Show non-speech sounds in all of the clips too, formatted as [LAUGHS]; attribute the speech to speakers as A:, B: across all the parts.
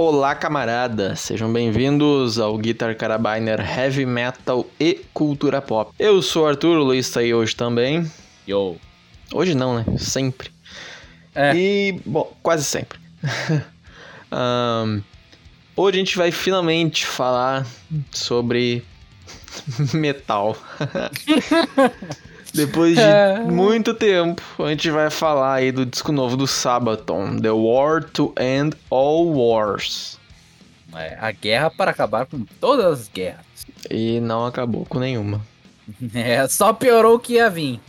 A: Olá, camaradas! Sejam bem-vindos ao Guitar Carabiner Heavy Metal e Cultura Pop. Eu sou o Arthur, o Luiz está aí hoje também.
B: Yo.
A: Hoje não, né? Sempre.
B: É.
A: E, bom, quase sempre. [LAUGHS] Ahn, hoje a gente vai finalmente falar sobre [LAUGHS] metal. [LAUGHS] Depois de [LAUGHS]
B: É.
A: muito tempo, a gente vai falar aí do disco novo do Sabaton, The War to End All Wars.
B: É, a guerra para acabar com todas as guerras.
A: E não acabou com nenhuma. [LAUGHS]
B: É, só piorou o que ia vir.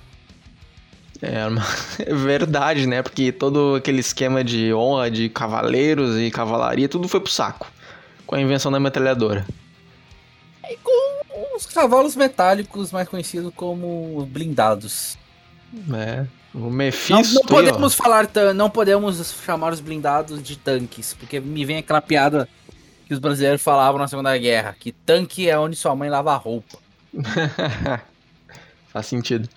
A: É, [LAUGHS] é verdade, né? Porque todo aquele esquema de honra de cavaleiros e cavalaria, tudo foi pro saco. Com a invenção da metralhadora.
B: E com os cavalos metálicos, mais conhecidos como blindados.
A: É. O
B: Não,
A: Mephisto.
B: não
A: ó.
B: podemos falar, não podemos chamar os blindados de tanques, porque me vem aquela piada que os brasileiros falavam na Segunda Guerra, que tanque é onde sua mãe lava a roupa. [LAUGHS]
A: Faz sentido.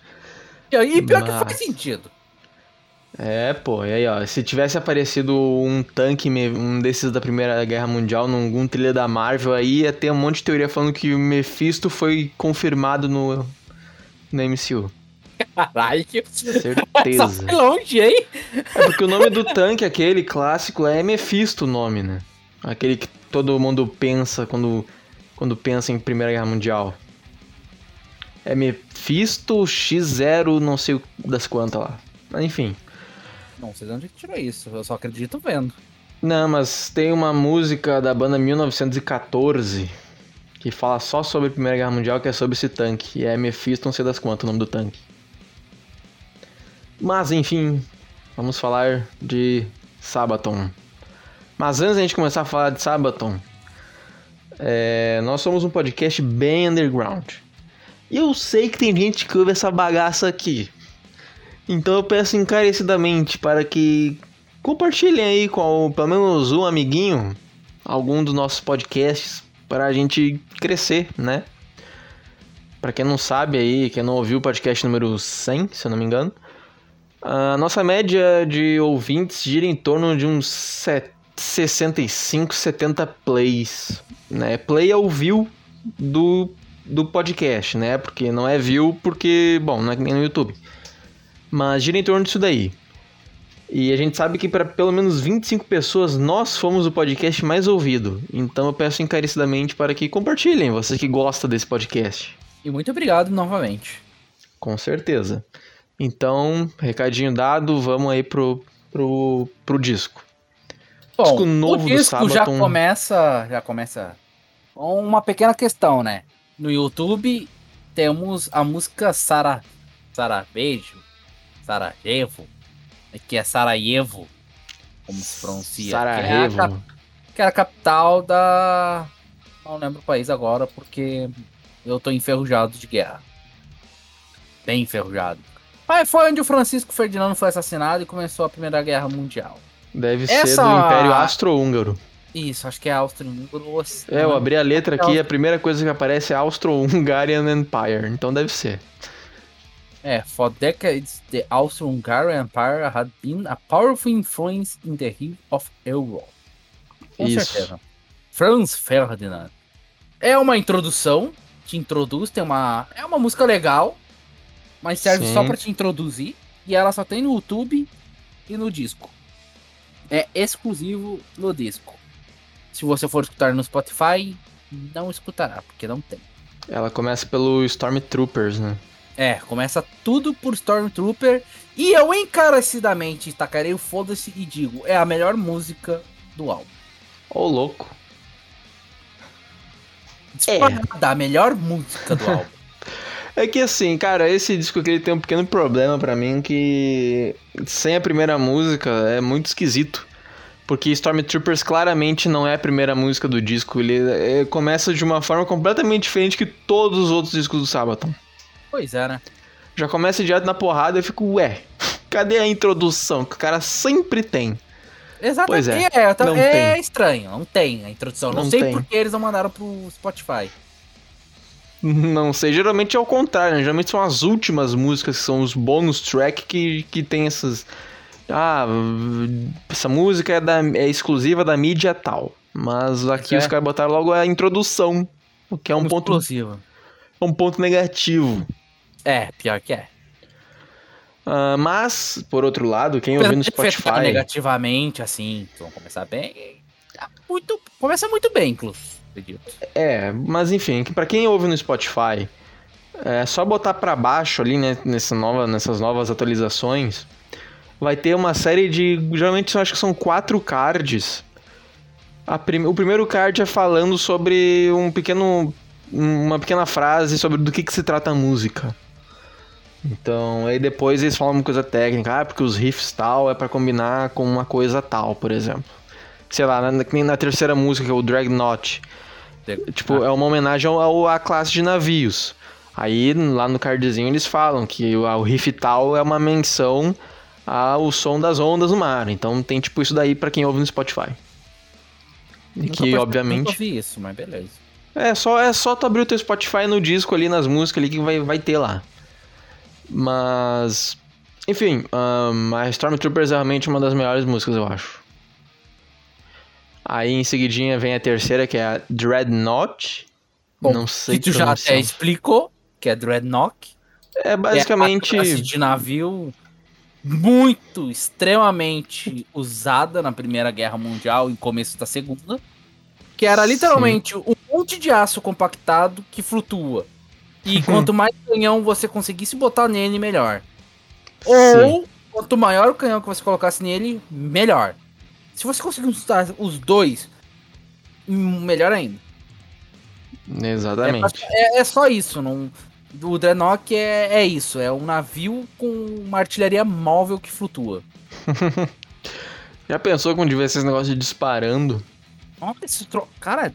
B: E pior que
A: Mas-
B: faz sentido.
A: É, pô, e aí, ó, se tivesse aparecido um tanque, um desses da Primeira Guerra Mundial, num algum trilha da Marvel, aí ia ter um monte de teoria falando que o Mephisto foi confirmado no, no MCU.
B: Caralho. [LAUGHS] Só
A: Certeza.
B: foi longe, hein?
A: É porque o nome do tanque, aquele clássico, é Mephisto o nome, né? Aquele que todo mundo pensa quando, quando pensa em Primeira Guerra Mundial. É Mephisto X0 não sei das quantas lá. Mas enfim.
B: Não sei de onde tirou isso, eu só acredito vendo.
A: Não, mas tem uma música da banda 1914 que fala só sobre a Primeira Guerra Mundial, que é sobre esse tanque. E é Mephisto, não sei das quantas o nome do tanque. Mas enfim, vamos falar de Sabaton. Mas antes da gente começar a falar de Sabaton, é, nós somos um podcast bem underground. E eu sei que tem gente que ouve essa bagaça aqui. Então eu peço encarecidamente para que compartilhem aí com pelo menos um amiguinho algum dos nossos podcasts para a gente crescer, né? Para quem não sabe aí, quem não ouviu o podcast número 100, se eu não me engano, a nossa média de ouvintes gira em torno de uns set- 65, 70 plays, né? Play é o view do, do podcast, né? Porque não é view porque, bom, não é no YouTube. Mas gira em torno disso daí. E a gente sabe que para pelo menos 25 pessoas nós fomos o podcast mais ouvido. Então eu peço encarecidamente para que compartilhem, você que gosta desse podcast.
B: E muito obrigado novamente.
A: Com certeza. Então, recadinho dado, vamos aí pro, pro, pro disco.
B: Bom,
A: Disco novo
B: o
A: do
B: disco já começa, já começa com uma pequena questão, né? No YouTube temos a música Sara Sarajevo, Sarajevo, que é Sarajevo, como se pronuncia, que é, a,
A: Sarajevo.
B: cap- que é a capital da não lembro o país agora porque eu tô enferrujado de guerra. Bem enferrujado. Mas foi onde o Francisco Ferdinando foi assassinado e começou a Primeira Guerra Mundial.
A: Deve ser
B: Essa-
A: do Império Austro-Húngaro.
B: Isso, acho que é Áustria-Húngaro. ou se-
A: É, eu abri a letra aqui, a
B: Áustria-
A: primeira coisa que aparece é Austro-Hungarian Empire. Então deve ser.
B: É, for decades, the Austro-Hungarian Empire had been a powerful influence in the hill of Europe. Com
A: Isso.
B: certeza. Franz Ferdinand. É uma introdução, te introduz, tem uma. É uma música legal, mas serve
A: Sim.
B: só pra te introduzir. E ela só tem no YouTube e no disco. É exclusivo no disco. Se você for escutar no Spotify, não escutará, porque não tem.
A: Ela começa pelo Stormtroopers, né?
B: É, começa tudo por Stormtrooper. E eu encarecidamente tacarei o foda-se e digo: é a melhor música do álbum.
A: Ô, louco.
B: Disparada, a melhor música do [LAUGHS] álbum.
A: É que assim, cara, esse disco aqui ele tem um pequeno problema pra mim que sem a primeira música é muito esquisito. Porque Stormtroopers claramente não é a primeira música do disco, ele é, começa de uma forma completamente diferente que todos os outros discos do Sabaton.
B: Pois é, né?
A: Já começa direto na porrada e eu fico, ué, cadê a introdução que o cara sempre tem?
B: Exatamente.
A: Pois é,
B: É,
A: não
B: é estranho, não tem a introdução. Não,
A: Não
B: sei
A: tem.
B: por que eles não mandaram pro Spotify.
A: Não sei, geralmente é o contrário, né? Geralmente são as últimas músicas que são os bônus track que, que tem essas. Ah, essa música é, da, é exclusiva da mídia tal. Mas aqui
B: é.
A: os caras botaram logo a introdução, o que é um ponto,
B: explosivo.
A: um ponto negativo.
B: É, pior que é.
A: Ah, mas, por outro lado, quem ouviu no Spotify.
B: negativamente, assim, então começar bem. tá Muito, começa muito bem, inclusive.
A: É, mas enfim, pra quem ouve no Spotify, é só botar pra baixo ali, né, nessa nova, nessas novas atualizações, vai ter uma série de, geralmente eu acho que são quatro cards. O primeiro card é falando sobre um pequeno, uma pequena frase sobre do que, que se trata a música. Então, aí depois eles falam uma coisa técnica, ah, porque os riffs tal é pra combinar com uma coisa tal, por exemplo. Sei lá, na, nem na terceira música, que é o Dragnot. Tipo, é uma homenagem ao, à classe de navios. Aí, lá no cardzinho, eles falam que o, o riff tal é uma menção ao som das ondas no mar. Então tem tipo isso daí pra quem ouve no Spotify. E que,
B: percebi-
A: obviamente.
B: Nunca vi isso, mas beleza.
A: É só, é só tu abrir o teu Spotify no disco ali, nas músicas ali, que vai, vai ter lá. Mas. Enfim, ahn, a Stormtroopers é realmente uma das melhores músicas, eu acho. Aí em seguidinha vem a terceira, que é a Dreadnought.
B: Bom,
A: Não sei
B: que tu já até explicou, que é Dreadnought.
A: É basicamente.
B: É a classe de navio muito, extremamente usada na Primeira Guerra Mundial e começo da Segunda. Que era
A: Sim.
B: literalmente um monte de aço compactado que flutua. E quanto mais canhão você conseguisse botar nele, melhor. Ou, quanto maior o canhão que você colocasse nele, melhor. Se você conseguir usar os dois, hum, melhor ainda. É,
A: Exatamente.
B: é- é só isso. Não, o Dreadnought é, é isso. É um navio com uma artilharia móvel que flutua. [LAUGHS]
A: Já pensou quando tiver esses negócios disparando?
B: Nossa, esse tro... Cara,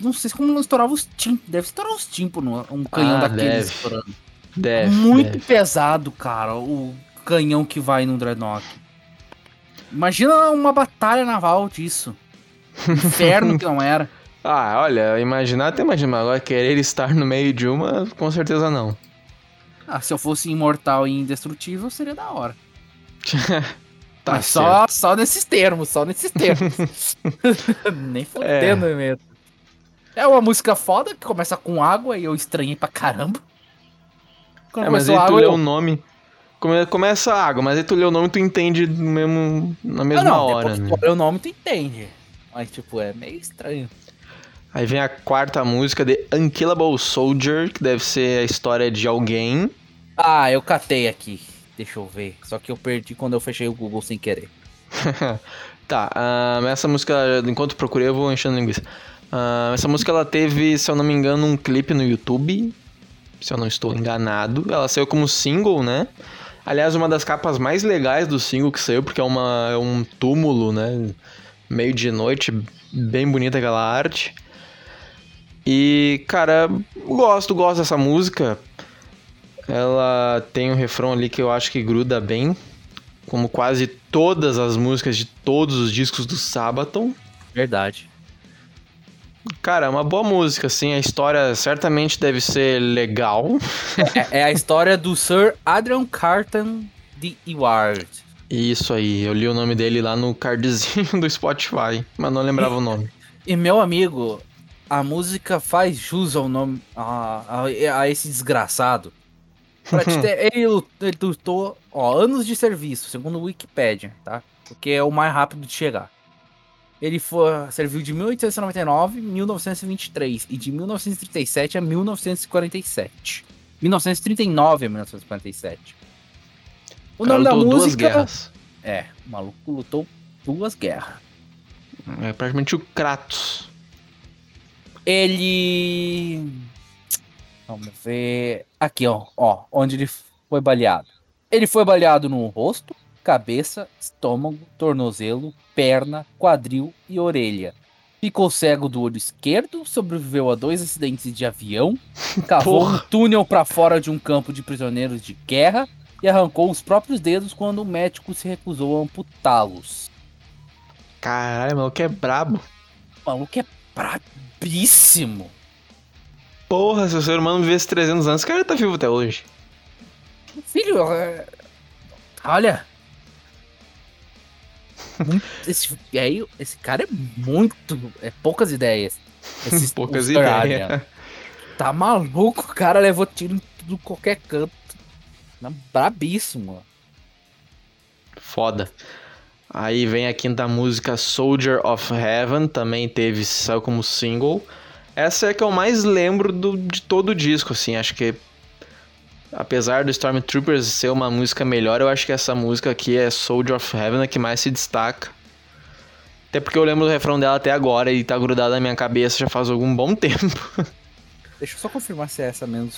B: não sei como não estourava os tímpanos. Deve estourar os tímpanos um canhão
A: Ah, deve.
B: estourando.
A: Deve.
B: Muito
A: deve.
B: pesado, cara, o canhão que vai no Dreadnought. Imagina uma batalha naval disso. Inferno que não era. [LAUGHS]
A: Ah, olha, imaginar até imagina, mas agora querer estar no meio de uma, com certeza não.
B: Ah, se eu fosse imortal e indestrutível, seria da hora. [LAUGHS]
A: Tá
B: Mas só, só nesses termos, só nesses termos. [LAUGHS] Nem fodendo mesmo. É uma música foda que começa com água e eu estranhei pra caramba. Quando
A: É, mas aí tu
B: água,
A: lê
B: eu...
A: o nome. come- Começa a água, mas aí tu lê o nome e tu entende no mesmo, na mesma
B: não,
A: hora.
B: depois
A: Né?
B: tu lê o nome, tu entende. Mas, tipo, é meio estranho.
A: Aí vem a quarta música de Unkillable Soldier, que deve ser a história de alguém.
B: Ah, eu catei aqui. Deixa eu ver. Só que eu perdi quando eu fechei o Google sem querer. [LAUGHS]
A: Tá, ah, essa música, enquanto procurei, eu vou enchendo linguiça. Ah, essa música ela teve, se eu não me engano, um clipe no YouTube. Se eu não estou enganado. Ela saiu como single, né? Aliás, uma das capas mais legais do single que saiu, porque é, uma, é um túmulo, né? Meio de noite, bem bonita aquela arte. E, cara, gosto, gosto dessa música. Ela tem um refrão ali que eu acho que gruda bem. Como quase todas as músicas de todos os discos do Sabaton.
B: Verdade.
A: Cara, é uma boa música, assim. A história certamente deve ser legal.
B: é, é a história do Sir Adrian Carton de Eward.
A: Isso aí, eu li o nome dele lá no cardzinho [LAUGHS] do Spotify, mas não lembrava o nome.
B: E meu amigo, a música faz jus ao nome a, a, a esse desgraçado. Ter, [LAUGHS] ele, ele lutou ó, anos de serviço, segundo o Wikipedia, tá? Porque é o mais rápido de chegar. Ele foi, serviu de 1899 a 1923 e de 1937 a 1947. 1939 a 1947. O
A: Cara,
B: nome da
A: lutou duas
B: música
A: guerras.
B: é, o maluco lutou duas guerras.
A: É praticamente o Kratos.
B: Ele. Vamos ver. Aqui, ó. Ó, onde ele foi baleado. Ele foi baleado no rosto, cabeça, estômago, tornozelo, perna, quadril e orelha. Ficou cego do olho esquerdo, sobreviveu a dois acidentes de avião, [LAUGHS] cavou um
A: Porra.
B: túnel para fora de um campo de prisioneiros de guerra e arrancou os próprios dedos quando o médico se recusou a amputá-los.
A: Caralho, maluco é brabo.
B: O maluco é brabíssimo.
A: Porra, se o ser humano vivesse 300 anos, esse cara tá vivo até hoje.
B: Filho, é- olha. Muito, esse, aí, esse cara é muito. É poucas ideias. Esse, [LAUGHS]
A: Poucas ideias.
B: Tá maluco, o cara levou tiro em tudo qualquer canto. Tá Brabíssimo.
A: Foda. Aí vem a quinta música Soldier of Heaven, também teve, saiu como single. Essa é a que eu mais lembro do, de todo o disco, assim, acho que apesar do Stormtroopers ser uma música melhor, eu acho que essa música aqui é Soldier of Heaven a que mais se destaca. Até porque eu lembro do refrão dela até agora e tá grudado na minha cabeça já faz algum bom [LAUGHS] tempo.
B: Deixa eu só confirmar se é essa mesmo.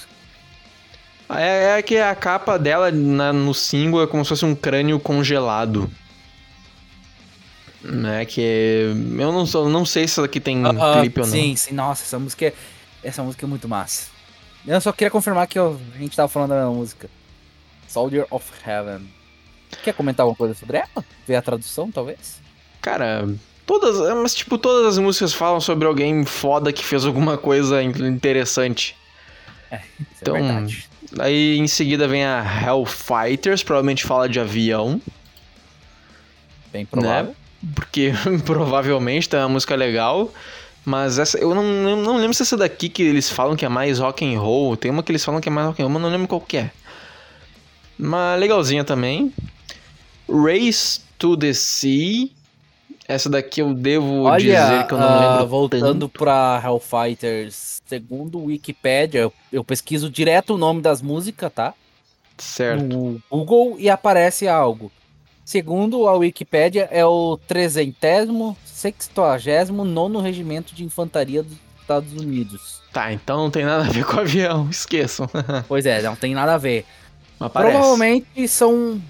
A: É, é que a capa dela na- no single é como se fosse um crânio congelado. Né, que eu não, sou, não sei se isso aqui tem
B: Ah,
A: clipe ou não.
B: sim, sim, nossa, essa música é. Essa música é muito massa. Eu só queria confirmar que eu- a gente tava falando da mesma música. Soldier of Heaven. Quer comentar alguma coisa sobre ela? Ver a tradução, talvez?
A: Cara, todas, mas tipo, todas as músicas falam sobre alguém foda que fez alguma coisa in- interessante.
B: Isso
A: Então,
B: é verdade.
A: Aí em seguida vem a Hellfighters, provavelmente fala de avião,
B: Bem provável.
A: porque [LAUGHS] provavelmente tá uma música legal. Mas essa, eu não, não lembro se essa daqui que eles falam que é mais rock and roll. Tem uma que eles falam que é mais rock and roll, mas não lembro qual que é. Mas legalzinha também. Race to the Sea. Essa daqui eu devo
B: Olha,
A: dizer que eu não
B: ah,
A: lembro
B: voltando
A: tanto.
B: pra Hellfighters, segundo o Wikipedia, eu, eu pesquiso direto o nome das músicas, tá?
A: Certo.
B: No Google e aparece algo. Segundo a Wikipédia, é o 369 Regimento de Infantaria dos Estados Unidos.
A: Tá, então não tem nada a ver com avião, [LAUGHS] esqueçam.
B: Pois é, não tem nada a ver.
A: Mas.
B: Provavelmente são.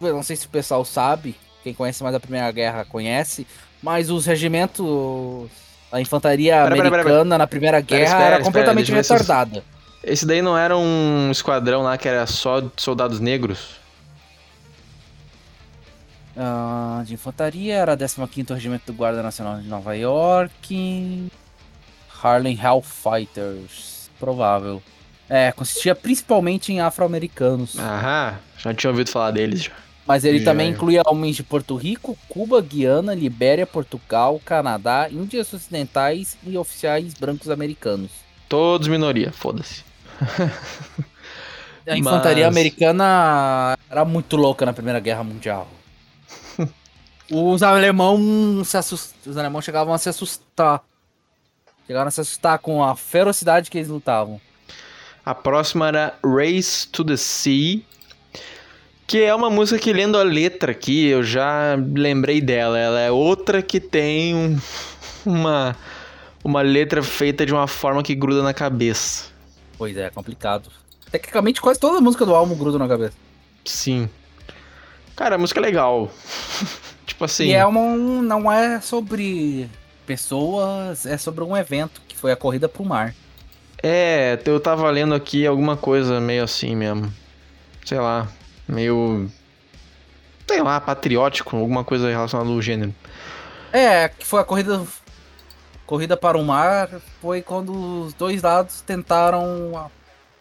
B: Eu não sei se o pessoal sabe, quem conhece mais a Primeira Guerra conhece, mas os regimentos. A infantaria
A: Pera, pera, pera,
B: americana na Primeira Guerra
A: espera,
B: era
A: espera,
B: completamente retardada.
A: Esse daí não era um esquadrão lá que era só de soldados negros?
B: Ah, de infantaria era 15º Regimento do Guarda Nacional de Nova York. Harlem Hellfighters. Provável. É, consistia principalmente em afro-americanos.
A: Aham, já tinha ouvido falar deles já.
B: Mas ele
A: Já,
B: também incluía homens de Porto Rico, Cuba, Guiana, Libéria, Portugal, Canadá, Índias Ocidentais e oficiais brancos americanos.
A: Todos minoria, foda-se.
B: A infantaria
A: Mas-
B: americana era muito louca na Primeira Guerra Mundial. Os alemão se assust... Os alemãos chegavam a se assustar. Chegaram a se assustar com a ferocidade que eles lutavam.
A: A próxima era Race to the Sea, que é uma música que lendo a letra aqui, eu já lembrei dela. Ela é outra que tem um- uma, uma letra feita de uma forma que gruda na cabeça.
B: Pois é, complicado. Tecnicamente, quase toda a música do álbum gruda na cabeça.
A: Sim. Cara, a música é legal. Tipo assim.
B: E é uma, um- não é sobre pessoas, é sobre um evento que foi a corrida pro mar.
A: É, eu tava lendo aqui alguma coisa meio assim mesmo. Sei lá, meio. Sei lá, patriótico, alguma coisa relacionada ao gênero.
B: É, que foi a corrida corrida para o mar foi quando os dois lados tentaram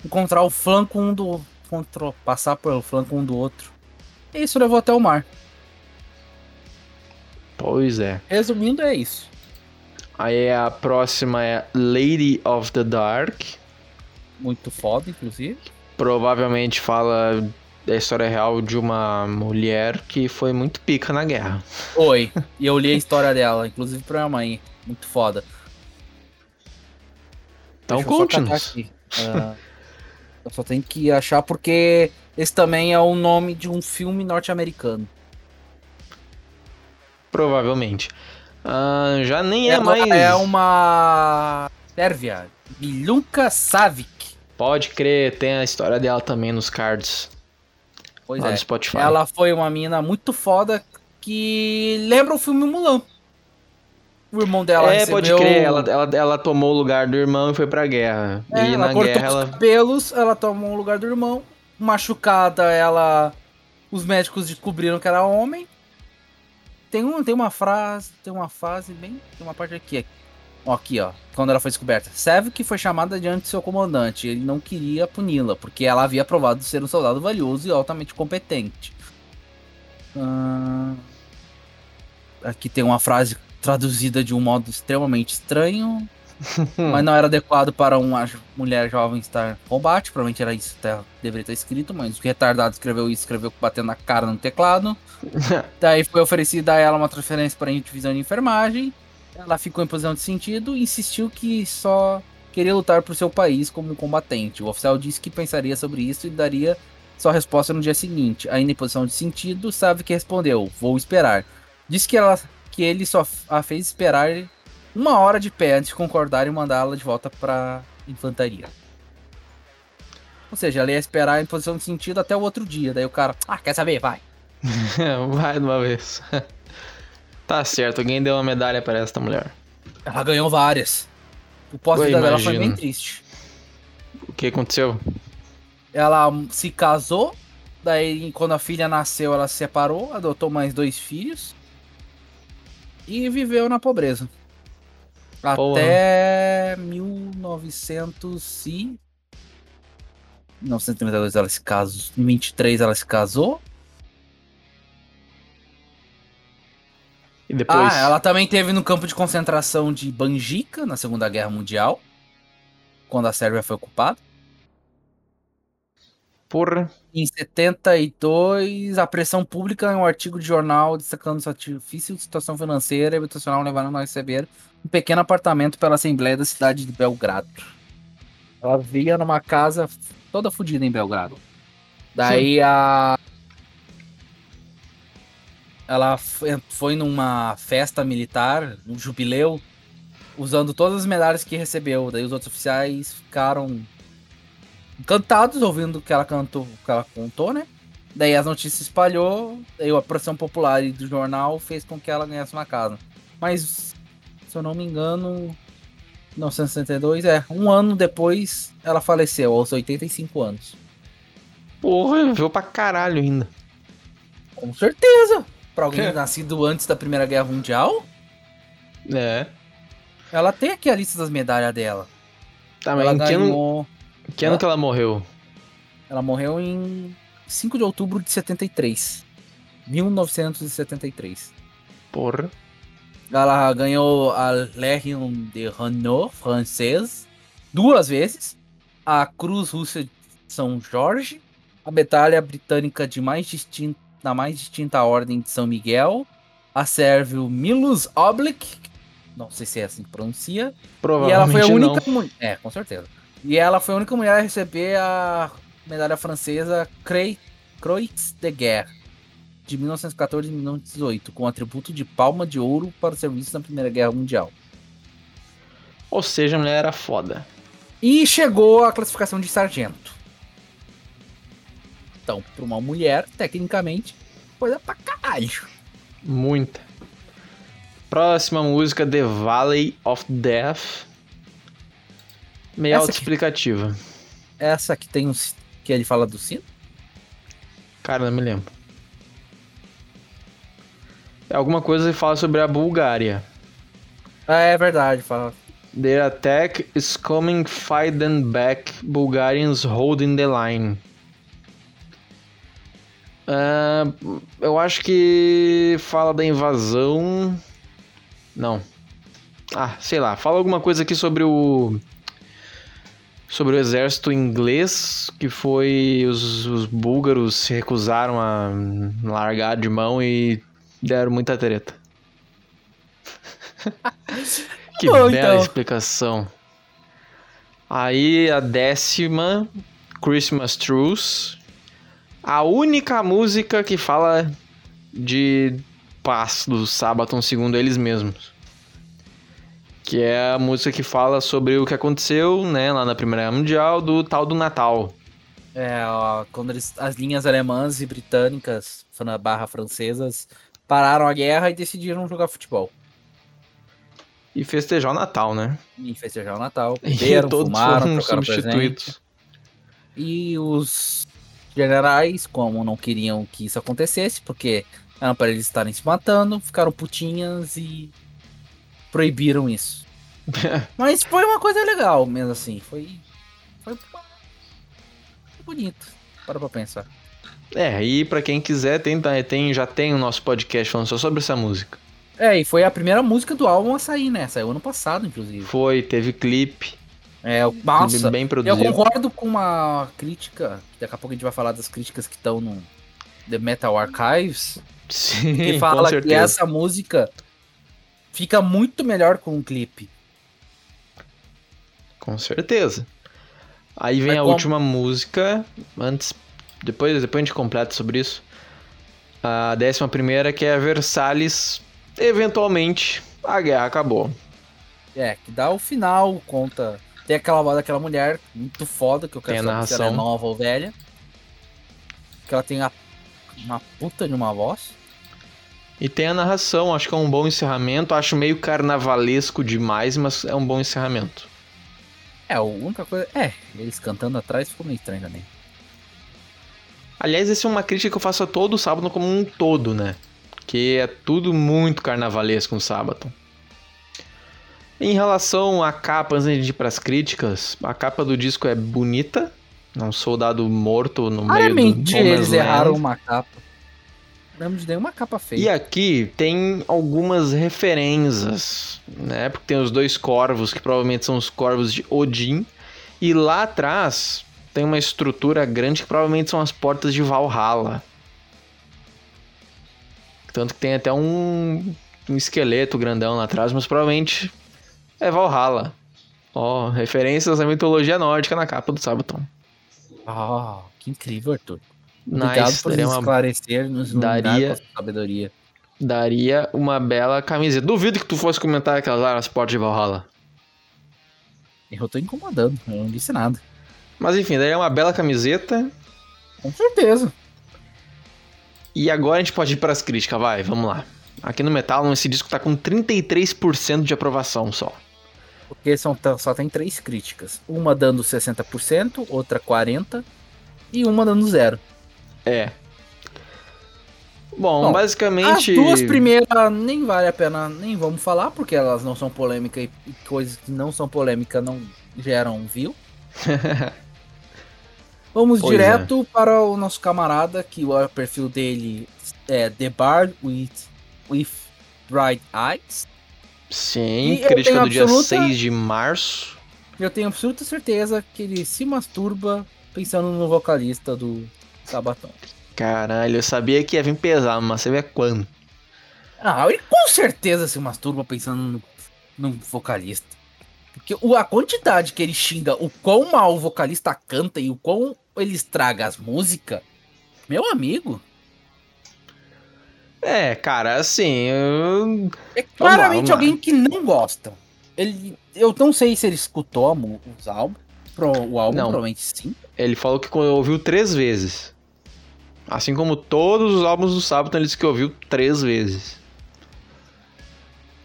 B: encontrar o flanco um do contra, passar pelo flanco um do outro. E isso levou até o mar.
A: Pois é.
B: Resumindo é isso.
A: Aí a próxima é Lady of the Dark.
B: Muito foda, inclusive.
A: Provavelmente fala da história real de uma mulher que foi muito pica na guerra.
B: Oi. [LAUGHS] e eu li a história dela, inclusive pra minha mãe. Muito foda.
A: Então conte-nos.
B: aqui. Ah, eu só tenho que achar porque esse também é o nome de um filme norte-americano.
A: Provavelmente. Ah, já nem é
B: Ela
A: mais.
B: é uma Sérvia, Milunka Savic.
A: Pode crer, tem a história dela também nos cards
B: Pois
A: lá
B: é. Ela foi uma mina muito foda que lembra o filme Mulan. O irmão dela
A: é,
B: recebeu...
A: pode crer, ela, ela, ela tomou o lugar do irmão e foi pra guerra.
B: É,
A: e
B: ela
A: na
B: cortou
A: guerra
B: os
A: ela.
B: cabelos, ela tomou o lugar do irmão. Machucada, ela... Os médicos descobriram que era homem. Tem, um, tem uma frase, tem uma fase bem... Tem uma parte aqui, ó, aqui, ó. Quando ela foi descoberta. Savick foi chamada diante de seu comandante. Ele não queria puni-la, porque ela havia provado ser um soldado valioso e altamente competente. Ah, aqui tem uma frase traduzida de um modo extremamente estranho, [LAUGHS] mas não era adequado para uma mulher jovem estar em combate. Provavelmente era isso que tá, deveria ter escrito, mas o retardado escreveu isso, escreveu batendo na cara no teclado. [LAUGHS] Daí foi oferecida a ela uma transferência para a divisão de enfermagem. Ela ficou em posição de sentido e insistiu que só queria lutar por seu país como combatente. O oficial disse que pensaria sobre isso e daria sua resposta no dia seguinte. Ainda em posição de sentido, sabe que respondeu: Vou esperar. Disse que, ela, que ele só a fez esperar uma hora de pé antes de concordar e mandá-la de volta pra infantaria. Ou seja, ela ia esperar em posição de sentido até o outro dia. Daí o cara, ah, quer saber? Vai. [LAUGHS]
A: Vai de uma vez. [LAUGHS] tá certo, alguém deu uma medalha para esta mulher.
B: Ela ganhou várias. O pós-vida dela foi bem triste.
A: O que aconteceu?
B: Ela se casou, daí quando a filha nasceu, ela se separou, adotou mais dois filhos e viveu na pobreza. Até 1900 e 1932 ela se casou, em 23 ela se casou.
A: E depois?
B: Ah, ela também teve no campo de concentração de Banjica na Segunda Guerra Mundial, quando a Sérvia foi ocupada.
A: Porra.
B: Em 72, a pressão pública em um artigo de jornal destacando sua difícil situação financeira e habitacional levaram a receber um pequeno apartamento pela Assembleia da cidade de Belgrado. Ela vivia numa casa toda fodida em Belgrado. Daí Sim. a. Ela foi numa festa militar, um jubileu, usando todas as medalhas que recebeu. Daí os outros oficiais ficaram encantados ouvindo o que ela cantou, o que ela contou, né? Daí as notícias espalhou, daí a pressão popular do jornal fez com que ela ganhasse uma casa. Mas se eu não me engano, 1962, é, um ano depois ela faleceu, aos 85 anos.
A: Porra, viveu pra caralho ainda.
B: Com certeza. Pra alguém é. nascido antes da Primeira Guerra Mundial.
A: É.
B: Ela tem aqui a lista das medalhas dela.
A: Tá, mas ela em que ano, que ano que ela morreu?
B: Ela morreu em 5 de outubro de 73. 1973.
A: Porra.
B: Ela ganhou a Légion de Renault francês duas vezes, a Cruz Russa de São Jorge, a Medalha Britânica de mais distinta, da mais distinta Ordem de São Miguel, a Sérvio Milus Oblick, não sei se é assim que pronuncia,
A: Provavelmente e ela foi a única
B: mulher, é, com certeza. E ela foi a única mulher a receber a medalha francesa Croix de Guerre de 1914 e 1918, com atributo de palma de ouro para o serviço na Primeira Guerra Mundial.
A: Ou seja, a mulher era foda.
B: E chegou à classificação de sargento. Então, para uma mulher, tecnicamente, coisa pra caralho.
A: Muita. Próxima música, The Valley of Death. Meio autoexplicativa.
B: Essa que tem um. que ele fala do sino?
A: Cara, não me lembro. É alguma coisa fala sobre a Bulgária.
B: Ah, é verdade, fala.
A: Their attack is coming fight them back, Bulgarians holding the line. Uh, eu acho que fala da invasão. Não. Ah, sei lá. Fala alguma coisa aqui sobre o. Sobre o exército inglês, que foi. Os, os búlgaros se recusaram a largar de mão e Deram muita treta. [LAUGHS] que Bom, bela então. explicação. Aí a décima, Christmas Truce. A única música que fala de paz do Sabaton, segundo eles mesmos. Que é a música que fala sobre o que aconteceu, né, lá na Primeira Guerra Mundial, do tal do Natal.
B: É, ó, quando eles, as linhas alemãs e britânicas, barra francesas, pararam a guerra e decidiram jogar futebol.
A: E festejar o Natal, né?
B: E festejar o Natal. Beberam,
A: e [LAUGHS] todos fumaram, foram substituídos. Presente.
B: E os generais, como não queriam que isso acontecesse, porque eram para eles estarem se matando, ficaram putinhas e proibiram isso. [LAUGHS] Mas foi uma coisa legal mesmo assim. Foi. Foi, foi bonito. Para pra pensar.
A: É, e para quem quiser, tem, tem, já tem o nosso podcast falando só sobre essa música.
B: É, e foi a primeira música do álbum a sair, né? Saiu ano passado, inclusive.
A: Foi, teve clipe.
B: É, o- nossa,
A: bem
B: eu
A: produzido.
B: concordo com uma crítica, daqui a pouco a gente vai falar das críticas que estão no The Metal Archives,
A: Sim,
B: que [LAUGHS] fala que essa música fica muito melhor com o clipe.
A: Com certeza. Aí vem
B: Mas
A: a
B: como-
A: última música, antes, depois, depois a gente completa sobre isso. A décima primeira que é a Versalhes, eventualmente a guerra acabou.
B: É, que dá o final, conta. Tem aquela voz daquela mulher muito foda, que eu quero saber se ela é nova ou velha. Que ela tem a- uma puta de uma voz.
A: E tem a narração, acho que é um bom encerramento, acho meio carnavalesco demais, mas é um bom encerramento.
B: É, a única coisa. É, eles cantando atrás ficou meio estranho também.
A: Aliás, essa é uma crítica que eu faço a todo sábado como um todo, né? Que é tudo muito carnavalesco no sábado. Em relação à capa, antes de ir para as críticas, a capa do disco é bonita. É um soldado morto no meio do
B: Claramente
A: No Man's
B: eles erraram uma capa. Não lembro de nenhuma capa feia.
A: E aqui tem algumas referências, né? Porque tem os dois corvos, que provavelmente são os corvos de Odin. E lá atrás tem uma estrutura grande que provavelmente são as portas de Valhalla. Tanto que tem até um, um esqueleto grandão lá atrás, mas provavelmente é Valhalla. Ó, referências à mitologia nórdica na capa do Sabaton.
B: Ah, que incrível, Arthur. Obrigado
A: Nice,
B: por nos esclarecer, nos
A: daria-
B: sabedoria.
A: daria uma bela camiseta. Duvido que tu fosse comentar aquelas lá, as portas de Valhalla.
B: Eu tô incomodando, eu não disse nada.
A: Mas enfim, daria uma bela camiseta.
B: Com certeza.
A: E agora a gente pode ir para as críticas, vai, vamos lá. Aqui no Metal, esse disco tá com 33% de aprovação só.
B: Porque são, só tem três críticas. Uma dando 60%, outra 40% e uma dando zero.
A: É. Bom,
B: Bom,
A: basicamente.
B: As duas primeiras nem vale a pena, nem vamos falar, porque elas não são polêmicas e e coisas que não são polêmicas não geram view. [LAUGHS] Vamos
A: Pois
B: direto para o nosso camarada, que o perfil dele é The Bard with, with Bright Eyes.
A: Sim,
B: E
A: crítica do dia
B: absoluta-
A: 6 de março.
B: Eu tenho absoluta certeza que ele se masturba pensando no vocalista do Sabatão.
A: Caralho, eu sabia que ia vir pesar, mas você vê quando.
B: Ah, ele com certeza se masturba pensando no, no vocalista. Porque a quantidade que ele xinga o quão mal o vocalista canta e o quão ele estraga as músicas, meu amigo,
A: É, cara, assim. eu-
B: é
A: lá,
B: claramente
A: vamos lá.
B: alguém que não gosta. Ele, eu não sei se ele escutou os álbuns, pro, o álbum,
A: Não.
B: provavelmente sim.
A: Ele falou que ouviu três vezes. Assim como todos os álbuns do Sábado, ele disse que ouviu três vezes.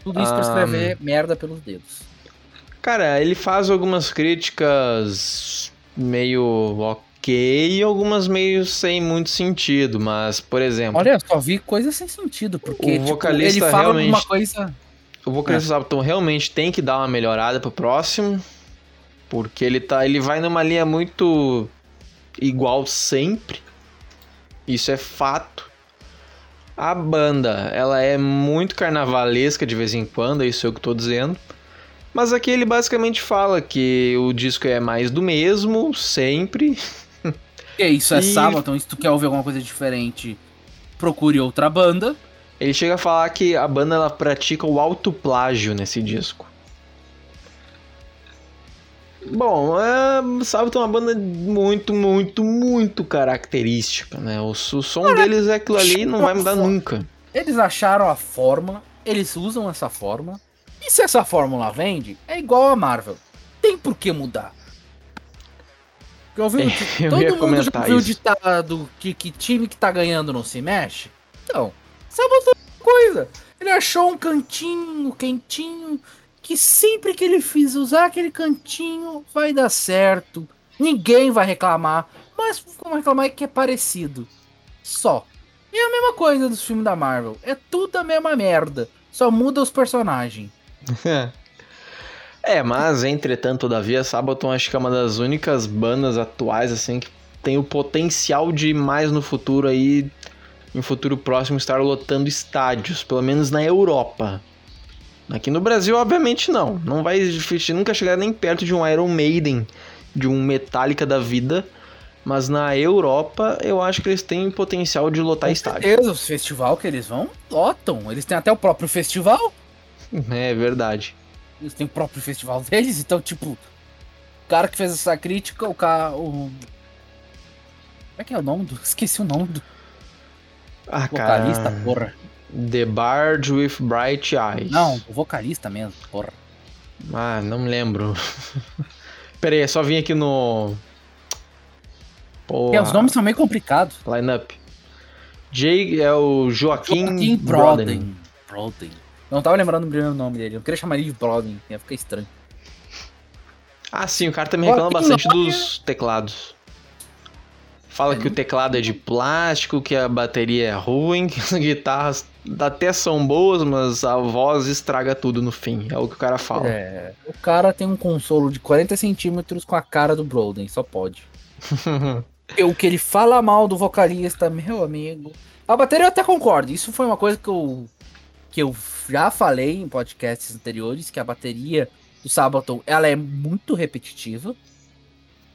B: Tudo isso pra
A: Ah,
B: escrever merda pelos dedos.
A: Cara, ele faz algumas críticas meio ok e algumas meio sem muito sentido, mas, por exemplo,
B: Olha, eu só vi coisa sem sentido, porque
A: O
B: tipo,
A: vocalista
B: ele fala
A: realmente-
B: uma coisa.
A: o vocalista do Sabaton realmente tem que dar uma melhorada pro próximo, porque ele tá, ele vai numa linha muito igual sempre. Isso é fato. A banda, ela é muito carnavalesca de vez em quando, é isso eu que tô dizendo. Mas aqui ele basicamente fala que o disco é mais do mesmo, sempre.
B: Que [LAUGHS] isso é
A: E-
B: sábado, então se tu quer ouvir alguma coisa diferente, procure outra banda.
A: Ele chega a falar que a banda ela pratica o autoplágio nesse disco. Bom, é, Sabaton é uma banda muito, muito, muito característica, né? O, su- som deles é aquilo ali e não vai mudar nunca.
B: Eles acharam a forma, eles usam essa forma. E se essa fórmula vende, é igual a Marvel. Tem por que mudar. Já ouviu?
A: Eu [LAUGHS]
B: Todo mundo já
A: comentar
B: viu o ditado que, que time que tá ganhando não se mexe? Então, é uma coisa. Ele achou um cantinho quentinho que sempre que ele fiz usar aquele cantinho vai dar certo. Ninguém vai reclamar. Mas como reclamar é que é parecido. Só. E é a mesma coisa dos filmes da Marvel. É tudo a mesma merda. Só muda os personagens. [LAUGHS]
A: É, mas entretanto, todavia, Sabaton acho que é uma das únicas bandas atuais assim que tem o potencial de mais no futuro aí em futuro próximo estar lotando estádios, pelo menos na Europa. Aqui no Brasil, obviamente, não. Não vai nunca chegar nem perto de um Iron Maiden, de um Metallica da vida. Mas na Europa, eu acho que eles têm potencial de lotar
B: Com
A: estádio.
B: certeza, os festival que eles vão, lotam. Eles têm até o próprio festival.
A: É verdade.
B: Eles têm o próprio festival deles, então, tipo, o cara que fez essa crítica, o cara. O... Como é que é o nome do. [LAUGHS] Esqueci o nome do
A: Ah,
B: vocalista,
A: cara.
B: porra.
A: The Bard with Bright Eyes.
B: Não, o vocalista mesmo, porra.
A: Ah, não me lembro. [LAUGHS] Pera aí, é só vim aqui no. Pô,
B: É, os nomes são meio complicados.
A: Lineup. Jay é o Joaquim,
B: Joaquim
A: Broden.
B: Broden. Broden. Não tava lembrando o primeiro nome dele. Eu queria chamar ele de Broden, ia ficar estranho.
A: Ah, sim, o cara também reclama bastante
B: Broden.
A: dos teclados. Fala
B: É,
A: que o teclado é de plástico, que a bateria é ruim, [LAUGHS] que as guitarras até são boas, mas a voz estraga tudo no fim. É o que o cara fala.
B: É, o cara tem um consolo de 40 centímetros com a cara do Broden, só pode. [LAUGHS] O que ele fala mal do vocalista, meu amigo. A bateria eu até concordo. Isso foi uma coisa que eu, que eu já falei em podcasts anteriores, que a bateria do Sabaton ela é muito repetitiva.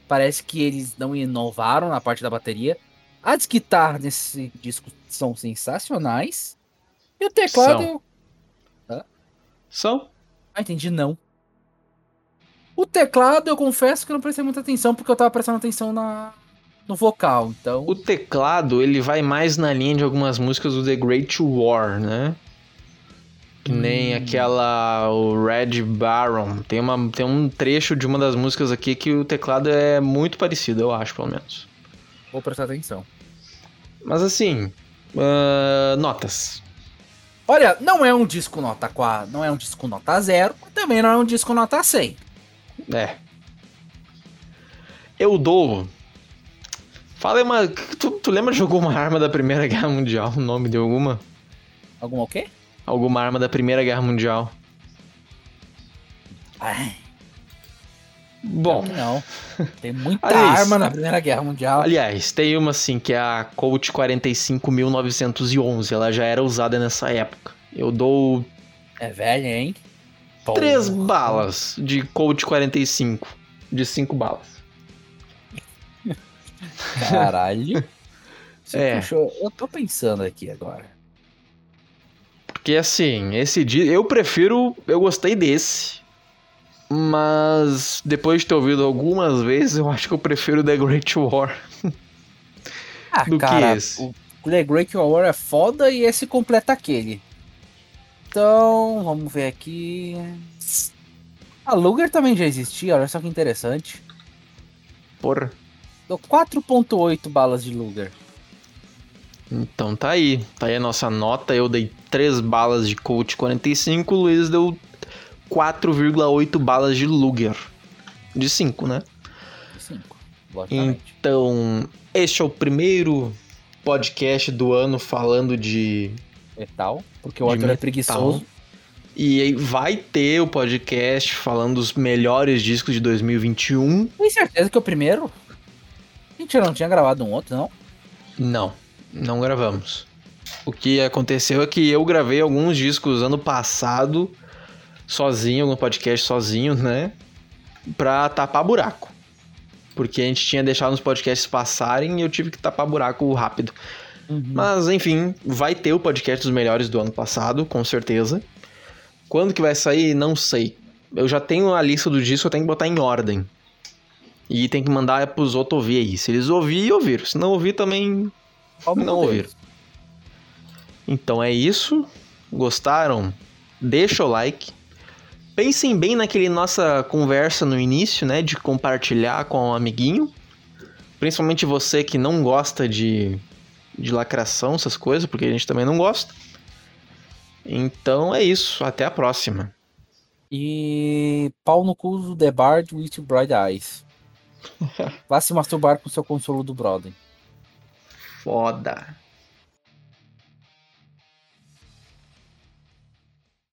B: Parece que eles não inovaram na parte da bateria. As guitarras nesse disco são sensacionais. E o teclado.
A: São.
B: eu-
A: São?
B: Ah, entendi, não. O teclado, eu confesso que eu não prestei muita atenção, porque eu tava prestando atenção na, no vocal. Então.
A: O teclado, ele vai mais na linha de algumas músicas do The Great War, né? Que nem
B: Hum.
A: aquela o Red Baron. Tem, uma, tem um trecho de uma das músicas aqui que o teclado é muito parecido, eu acho, pelo menos.
B: Vou prestar atenção.
A: Mas assim, ah, notas.
B: Olha, não é um disco nota 4, não é um disco nota 0, mas também não é um disco nota 100.
A: É. Eu dou. Fala aí uma. Tu, tu lembra de alguma arma da Primeira Guerra Mundial? O nome de alguma?
B: Alguma o quê?
A: Alguma arma da Primeira Guerra Mundial?
B: Ai,
A: Bom,
B: não. Tem [LAUGHS] muita
A: Aliás,
B: arma na Primeira Guerra Mundial.
A: aliás, tem uma assim que é a Colt 45911. Ela já era usada nessa época. Eu dou
B: É velha, hein? Pô.
A: três balas de Colt 45. De cinco balas.
B: Caralho. [LAUGHS] Você
A: É.
B: puxou- Eu tô pensando aqui agora.
A: Porque assim, esse dia. Eu prefiro. Eu gostei desse. Mas depois de ter ouvido algumas vezes, eu acho que eu prefiro The Great War. [LAUGHS]
B: Ah,
A: Do que
B: cara,
A: esse?
B: o The Great War é foda e esse completa aquele. Então, vamos ver aqui. A Luger também já existia, olha só que interessante.
A: Porra.
B: Deu 4.8 balas de Luger.
A: Então tá aí. Tá aí a nossa nota. Eu dei 3 balas de Colt 45. O Luiz deu 4,8 balas de Luger. De 5, né?
B: 5. Logicamente.
A: Então, este é o primeiro podcast do ano falando de.
B: Metal, porque o
A: de
B: Arthur é preguiçoso.
A: E aí vai ter o podcast falando dos melhores discos de 2021.
B: Tem certeza que é o primeiro? A gente não tinha gravado um outro, não?
A: Não, não gravamos. O que aconteceu é que eu gravei alguns discos ano passado, sozinho, algum podcast sozinho, né? Pra tapar buraco. Porque a gente tinha deixado os podcasts passarem e eu tive que tapar buraco rápido. Mas enfim, vai ter o podcast dos melhores do ano passado, com certeza. Quando que vai sair, não sei. Eu já tenho a lista do disco, eu tenho que botar em ordem. E tem que mandar pros outros ouvir aí. Se eles ouvirem, ouviram. Se não ouvir, também
B: Palma
A: não
B: deles.
A: ouviram. Então é isso. Gostaram? Deixa o like. Pensem bem naquele nossa conversa no início, né? De compartilhar com um amiguinho. Principalmente você que não gosta de, de lacração, essas coisas, porque a gente também não gosta. Então é isso. Até a próxima.
B: E pau no cu do The Bard with Bright Eyes. [LAUGHS] Vá se masturbar com seu consolo do Brother.
A: Foda.